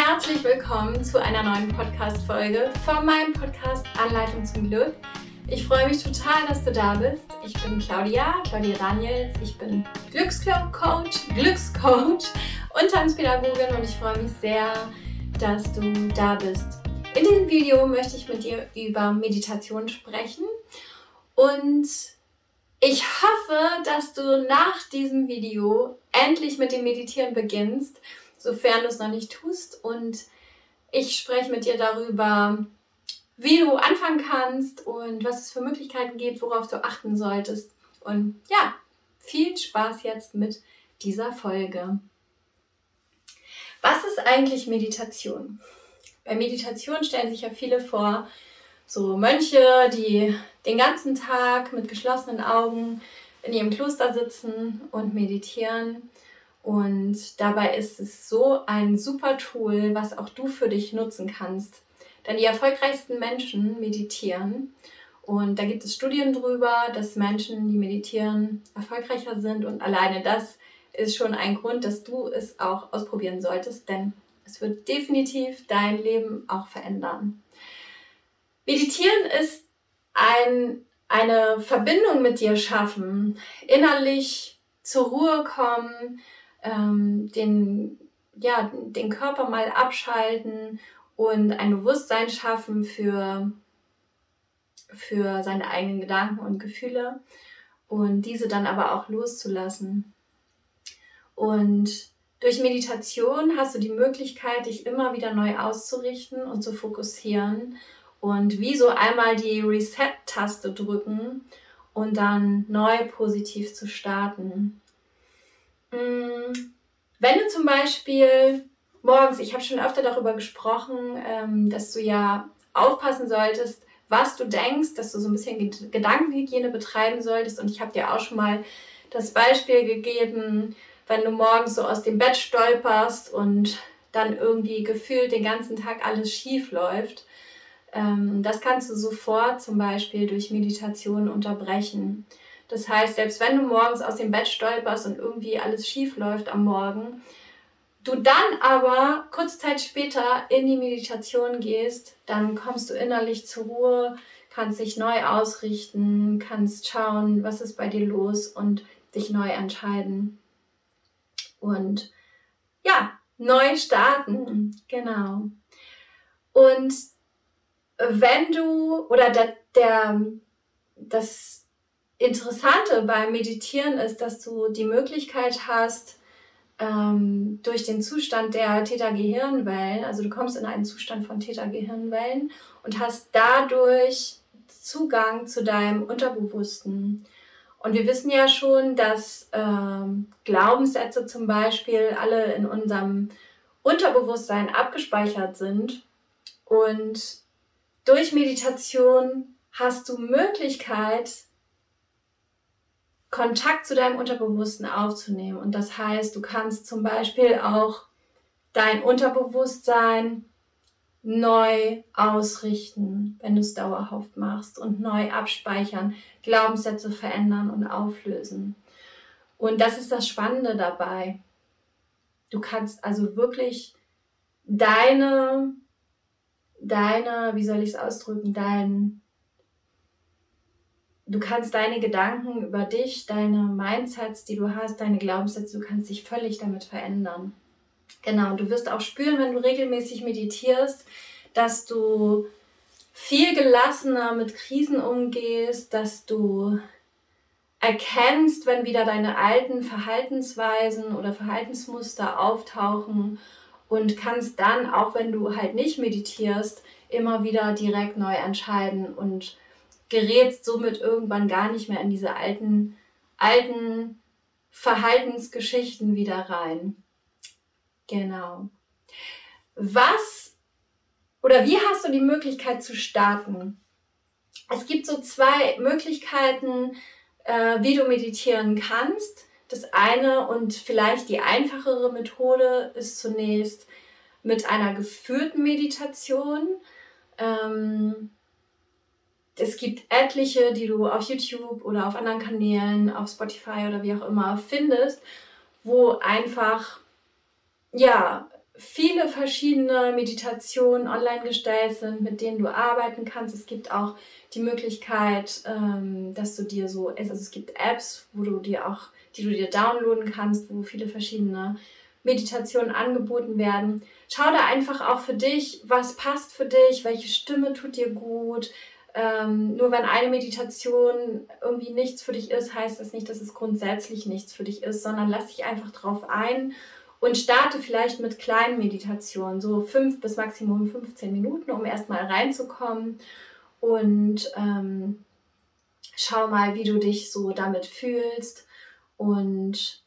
Herzlich willkommen zu einer neuen Podcast-Folge von meinem Podcast Anleitung zum Glück. Ich freue mich total, dass du da bist. Ich bin Claudia, Claudia Daniels. Ich bin Glückscoach, Glückscoach und Tanzpädagogin und ich freue mich sehr, dass du da bist. In diesem Video möchte ich mit dir über Meditation sprechen und ich hoffe, dass du nach diesem Video endlich mit dem Meditieren beginnst, sofern du es noch nicht tust. Und ich spreche mit dir darüber, wie du anfangen kannst und was es für Möglichkeiten gibt, worauf du achten solltest. Und ja, viel Spaß jetzt mit dieser Folge. Was ist eigentlich Meditation? Bei Meditation stellen sich ja viele vor, so Mönche, die den ganzen Tag mit geschlossenen Augen in ihrem Kloster sitzen und meditieren. Und dabei ist es so ein super Tool, was auch du für dich nutzen kannst. Denn die erfolgreichsten Menschen meditieren. Und da gibt es Studien drüber, dass Menschen, die meditieren, erfolgreicher sind. Und alleine das ist schon ein Grund, dass du es auch ausprobieren solltest, denn es wird definitiv dein Leben auch verändern. Meditieren ist ein, eine Verbindung mit dir schaffen, innerlich zur Ruhe kommen, ähm, den, ja, den Körper mal abschalten und ein Bewusstsein schaffen für, für seine eigenen Gedanken und Gefühle und diese dann aber auch loszulassen. Und durch Meditation hast du die Möglichkeit, dich immer wieder neu auszurichten und zu fokussieren und wie so einmal die Reset-Taste drücken und dann neu positiv zu starten. Mm, wenn du zum Beispiel morgens, ich habe schon öfter darüber gesprochen, ähm, dass du ja aufpassen solltest, was du denkst, dass du so ein bisschen Gedankenhygiene betreiben solltest. Und ich habe dir auch schon mal das Beispiel gegeben, wenn du morgens so aus dem Bett stolperst und dann irgendwie gefühlt den ganzen Tag alles schief läuft. Ähm, das kannst du sofort zum Beispiel durch Meditation unterbrechen. Das heißt, selbst wenn du morgens aus dem Bett stolperst und irgendwie alles schief läuft am Morgen, du dann aber kurz Zeit später in die Meditation gehst, dann kommst du innerlich zur Ruhe, kannst dich neu ausrichten, kannst schauen, was ist bei dir los und dich neu entscheiden. Und ja, neu starten, genau. Und wenn du, oder der, der, das Interessante beim Meditieren ist, dass du die Möglichkeit hast, ähm, durch den Zustand der Theta-Gehirnwellen, also du kommst in einen Zustand von Theta-Gehirnwellen und hast dadurch Zugang zu deinem Unterbewussten. Und wir wissen ja schon, dass ähm, Glaubenssätze zum Beispiel alle in unserem Unterbewusstsein abgespeichert sind. Und durch Meditation hast du Möglichkeit, Kontakt zu deinem Unterbewussten aufzunehmen. Und das heißt, du kannst zum Beispiel auch dein Unterbewusstsein neu ausrichten, wenn du es dauerhaft machst und neu abspeichern, Glaubenssätze verändern und auflösen. Und das ist das Spannende dabei. Du kannst also wirklich deine deine, wie soll ich es ausdrücken, dein, du kannst deine Gedanken über dich, deine Mindsets, die du hast, deine Glaubenssätze, du kannst dich völlig damit verändern. Genau, du wirst auch spüren, wenn du regelmäßig meditierst, dass du viel gelassener mit Krisen umgehst, dass du erkennst, wenn wieder deine alten Verhaltensweisen oder Verhaltensmuster auftauchen und kannst dann, auch wenn du halt nicht meditierst, immer wieder direkt neu entscheiden und gerätst somit irgendwann gar nicht mehr in diese alten, alten Verhaltensgeschichten wieder rein. Genau. Was oder wie hast du die Möglichkeit zu starten? Es gibt so zwei Möglichkeiten, äh, wie du meditieren kannst. Das eine und vielleicht die einfachere Methode ist zunächst mit einer geführten Meditation. Ähm, es gibt etliche, die du auf YouTube oder auf anderen Kanälen, auf Spotify oder wie auch immer findest, wo einfach ja viele verschiedene Meditationen online gestellt sind, mit denen du arbeiten kannst. Es gibt auch die Möglichkeit, ähm, dass du dir so, also es gibt Apps, wo du dir auch, die du dir downloaden kannst, wo viele verschiedene Meditationen angeboten werden. Schau da einfach auch für dich, was passt für dich, welche Stimme tut dir gut. Ähm, nur wenn eine Meditation irgendwie nichts für dich ist, heißt das nicht, dass es grundsätzlich nichts für dich ist, sondern lass dich einfach drauf ein und starte vielleicht mit kleinen Meditationen, so fünf bis maximum 15 Minuten, um erstmal reinzukommen und ähm, schau mal, wie du dich so damit fühlst und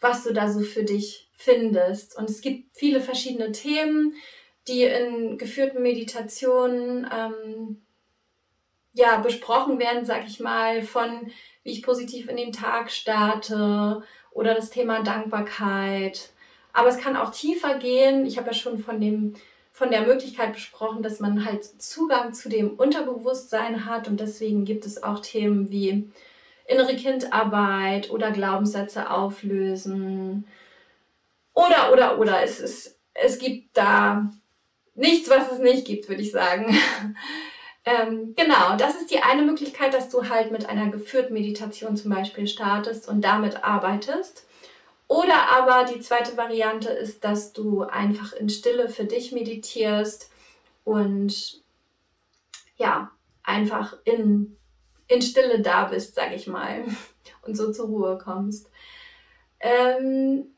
was du da so für dich findest. Und es gibt viele verschiedene Themen, die in geführten Meditationen ähm, ja, besprochen werden, sag ich mal, von wie ich positiv in den Tag starte oder das Thema Dankbarkeit. Aber es kann auch tiefer gehen. Ich habe ja schon von dem von der Möglichkeit besprochen, dass man halt Zugang zu dem Unterbewusstsein hat und deswegen gibt es auch Themen wie innere Kindarbeit oder Glaubenssätze auflösen oder oder oder es ist es gibt da nichts, was es nicht gibt, würde ich sagen. ähm, genau, das ist die eine Möglichkeit, dass du halt mit einer geführten Meditation zum Beispiel startest und damit arbeitest. Oder aber die zweite Variante ist, dass du einfach in Stille für dich meditierst und ja, einfach in, in Stille da bist, sag ich mal, und so zur Ruhe kommst. Ähm,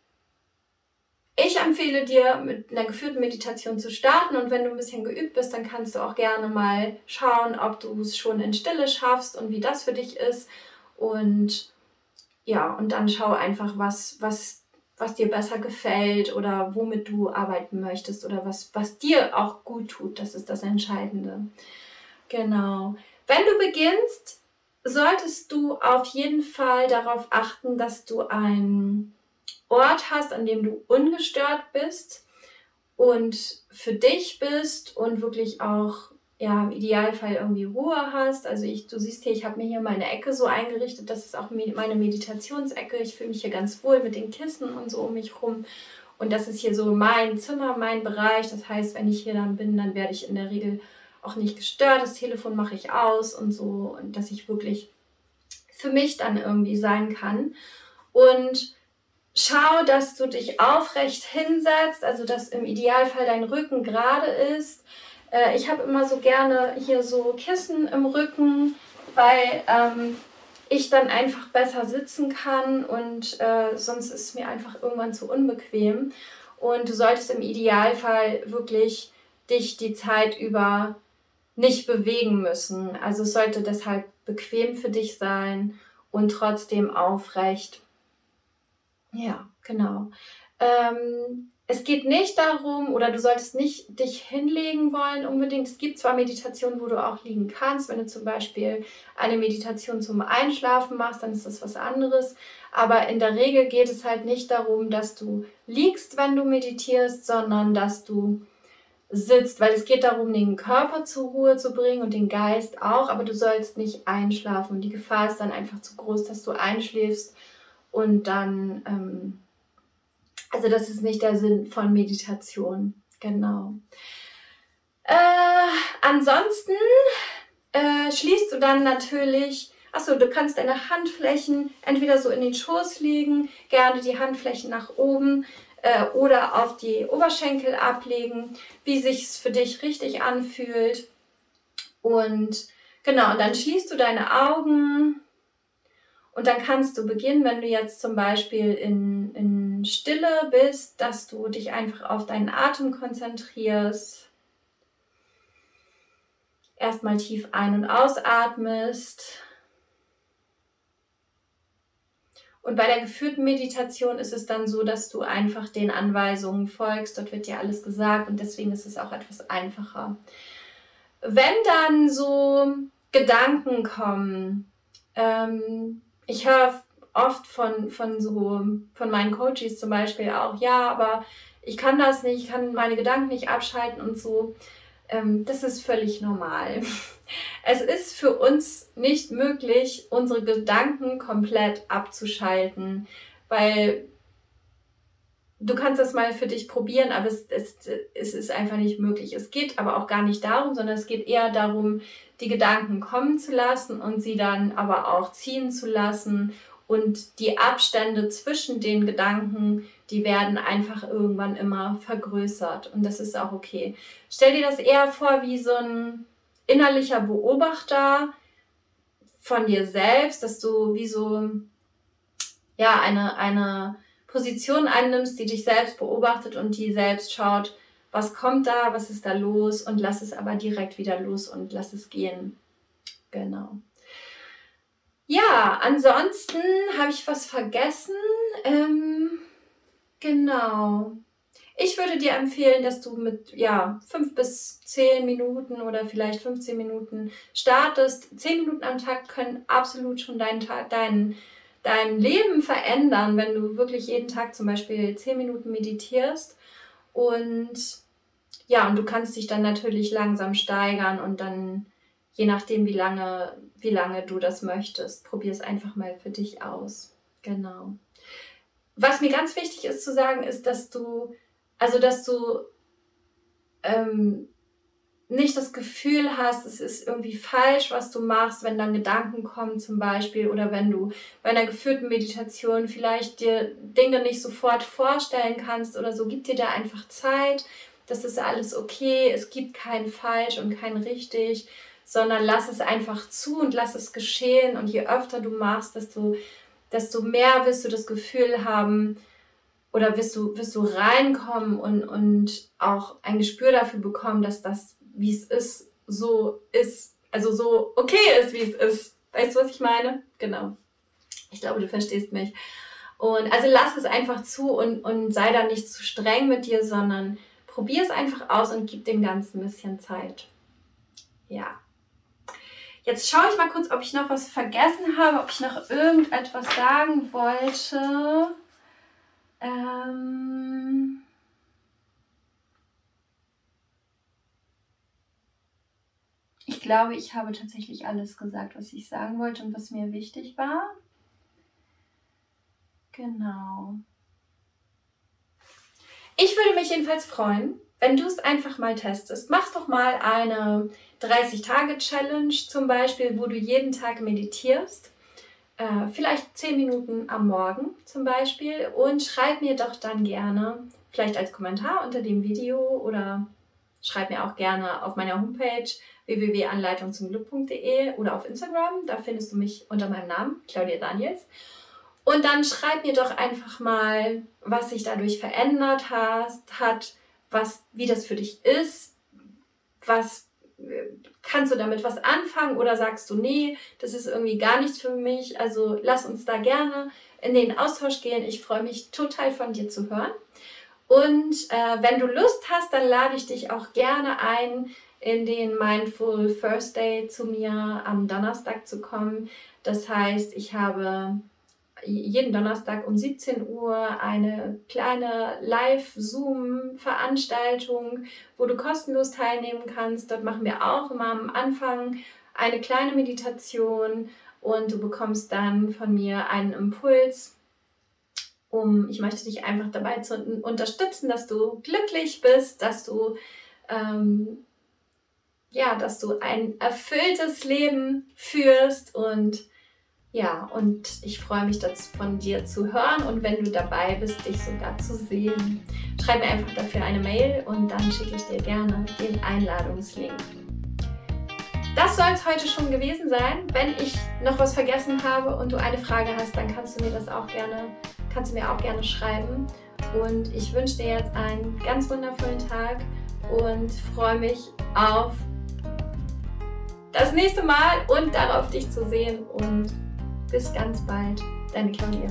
ich empfehle dir, mit einer geführten Meditation zu starten und wenn du ein bisschen geübt bist, dann kannst du auch gerne mal schauen, ob du es schon in Stille schaffst und wie das für dich ist. Und ja, und dann schau einfach, was, was, was dir besser gefällt oder womit du arbeiten möchtest oder was, was dir auch gut tut. Das ist das Entscheidende. Genau. Wenn du beginnst, solltest du auf jeden Fall darauf achten, dass du einen Ort hast, an dem du ungestört bist und für dich bist und wirklich auch ja, im Idealfall irgendwie Ruhe hast. Also ich, du siehst hier, ich habe mir hier meine Ecke so eingerichtet. Das ist auch meine Meditationsecke. Ich fühle mich hier ganz wohl mit den Kissen und so um mich rum. Und das ist hier so mein Zimmer, mein Bereich. Das heißt, wenn ich hier dann bin, dann werde ich in der Regel auch nicht gestört. Das Telefon mache ich aus und so. Und dass ich wirklich für mich dann irgendwie sein kann. Und schau, dass du dich aufrecht hinsetzt, also dass im Idealfall dein Rücken gerade ist äh, ich habe immer so gerne hier so Kissen im Rücken, weil ähm, ich dann einfach besser sitzen kann und äh, sonst ist es mir einfach irgendwann zu unbequem. Und du solltest im Idealfall wirklich dich die Zeit über nicht bewegen müssen. Also es sollte deshalb bequem für dich sein und trotzdem aufrecht. Ja, genau. Ähm, es geht nicht darum, oder du solltest nicht dich hinlegen wollen unbedingt. Es gibt zwar Meditationen, wo du auch liegen kannst. Wenn du zum Beispiel eine Meditation zum Einschlafen machst, dann ist das was anderes. Aber in der Regel geht es halt nicht darum, dass du liegst, wenn du meditierst, sondern dass du sitzt, weil es geht darum, den Körper zur Ruhe zu bringen und den Geist auch, aber du sollst nicht einschlafen. Und die Gefahr ist dann einfach zu groß, dass du einschläfst und dann ähm, also das ist nicht der Sinn von Meditation. Genau. Äh, ansonsten äh, schließt du dann natürlich, achso, du kannst deine Handflächen entweder so in den Schoß legen, gerne die Handflächen nach oben äh, oder auf die Oberschenkel ablegen, wie sich es für dich richtig anfühlt. Und genau, und dann schließt du deine Augen und dann kannst du beginnen, wenn du jetzt zum Beispiel in, in Stille bist, dass du dich einfach auf deinen Atem konzentrierst. Erstmal tief ein- und ausatmest. Und bei der geführten Meditation ist es dann so, dass du einfach den Anweisungen folgst. Dort wird dir alles gesagt und deswegen ist es auch etwas einfacher. Wenn dann so Gedanken kommen, ähm, ich höre oft von, von so, von meinen Coaches zum Beispiel auch, ja, aber ich kann das nicht, ich kann meine Gedanken nicht abschalten und so. Ähm, das ist völlig normal. Es ist für uns nicht möglich, unsere Gedanken komplett abzuschalten, weil du kannst das mal für dich probieren, aber es, es, es ist einfach nicht möglich. Es geht aber auch gar nicht darum, sondern es geht eher darum, die Gedanken kommen zu lassen und sie dann aber auch ziehen zu lassen. Und die Abstände zwischen den Gedanken, die werden einfach irgendwann immer vergrößert. Und das ist auch okay. Stell dir das eher vor wie so ein innerlicher Beobachter von dir selbst, dass du wie so ja eine, eine Position einnimmst, die dich selbst beobachtet und die selbst schaut, was kommt da, was ist da los und lass es aber direkt wieder los und lass es gehen. Genau. Ja, ansonsten habe ich was vergessen. Ähm, genau. Ich würde dir empfehlen, dass du mit ja, 5 bis 10 Minuten oder vielleicht 15 Minuten startest. 10 Minuten am Tag können absolut schon deinen Tag, deinen dein Leben verändern, wenn du wirklich jeden Tag zum Beispiel zehn Minuten meditierst. Und ja, und du kannst dich dann natürlich langsam steigern und dann, je nachdem, wie lange, wie lange du das möchtest, probier es einfach mal für dich aus. Genau. Was mir ganz wichtig ist zu sagen, ist, dass du, also dass du ähm, nicht das Gefühl hast, es ist irgendwie falsch, was du machst, wenn dann Gedanken kommen zum Beispiel oder wenn du bei einer geführten Meditation vielleicht dir Dinge nicht sofort vorstellen kannst oder so, gib dir da einfach Zeit. Das ist alles okay. Es gibt kein falsch und kein richtig, sondern lass es einfach zu und lass es geschehen. Und je öfter du machst, desto, desto mehr wirst du das Gefühl haben, oder wirst du, wirst du reinkommen und, und auch ein Gespür dafür bekommen, dass das wie es ist, so ist, also so okay ist, wie es ist. Weißt du, was ich meine? Genau. Ich glaube, du verstehst mich. Und also lass es einfach zu und, und sei da nicht zu streng mit dir, sondern probier es einfach aus und gib dem Ganzen ein bisschen Zeit. Ja. Jetzt schaue ich mal kurz, ob ich noch was vergessen habe, ob ich noch irgendetwas sagen wollte. Ähm glaube, ich habe tatsächlich alles gesagt, was ich sagen wollte und was mir wichtig war. Genau. Ich würde mich jedenfalls freuen, wenn du es einfach mal testest. Mach doch mal eine 30-Tage-Challenge zum Beispiel, wo du jeden Tag meditierst. Äh, vielleicht 10 Minuten am Morgen zum Beispiel. Und schreib mir doch dann gerne, vielleicht als Kommentar unter dem Video oder schreib mir auch gerne auf meiner Homepage www.anleitungzumglück.de oder auf Instagram. Da findest du mich unter meinem Namen, Claudia Daniels. Und dann schreib mir doch einfach mal, was sich dadurch verändert hast, hat, was, wie das für dich ist, was kannst du damit was anfangen oder sagst du, nee, das ist irgendwie gar nichts für mich. Also lass uns da gerne in den Austausch gehen. Ich freue mich total von dir zu hören. Und äh, wenn du Lust hast, dann lade ich dich auch gerne ein, in den Mindful First Day zu mir am Donnerstag zu kommen. Das heißt, ich habe jeden Donnerstag um 17 Uhr eine kleine Live-Zoom-Veranstaltung, wo du kostenlos teilnehmen kannst. Dort machen wir auch immer am Anfang eine kleine Meditation und du bekommst dann von mir einen Impuls, um, ich möchte dich einfach dabei zu unterstützen, dass du glücklich bist, dass du ähm, ja, dass du ein erfülltes Leben führst und ja, und ich freue mich, das von dir zu hören und wenn du dabei bist, dich sogar zu sehen. Schreib mir einfach dafür eine Mail und dann schicke ich dir gerne den Einladungslink. Das soll es heute schon gewesen sein. Wenn ich noch was vergessen habe und du eine Frage hast, dann kannst du mir das auch gerne, kannst du mir auch gerne schreiben. Und ich wünsche dir jetzt einen ganz wundervollen Tag und freue mich auf das nächste Mal und darauf dich zu sehen. Und bis ganz bald, deine Claudia.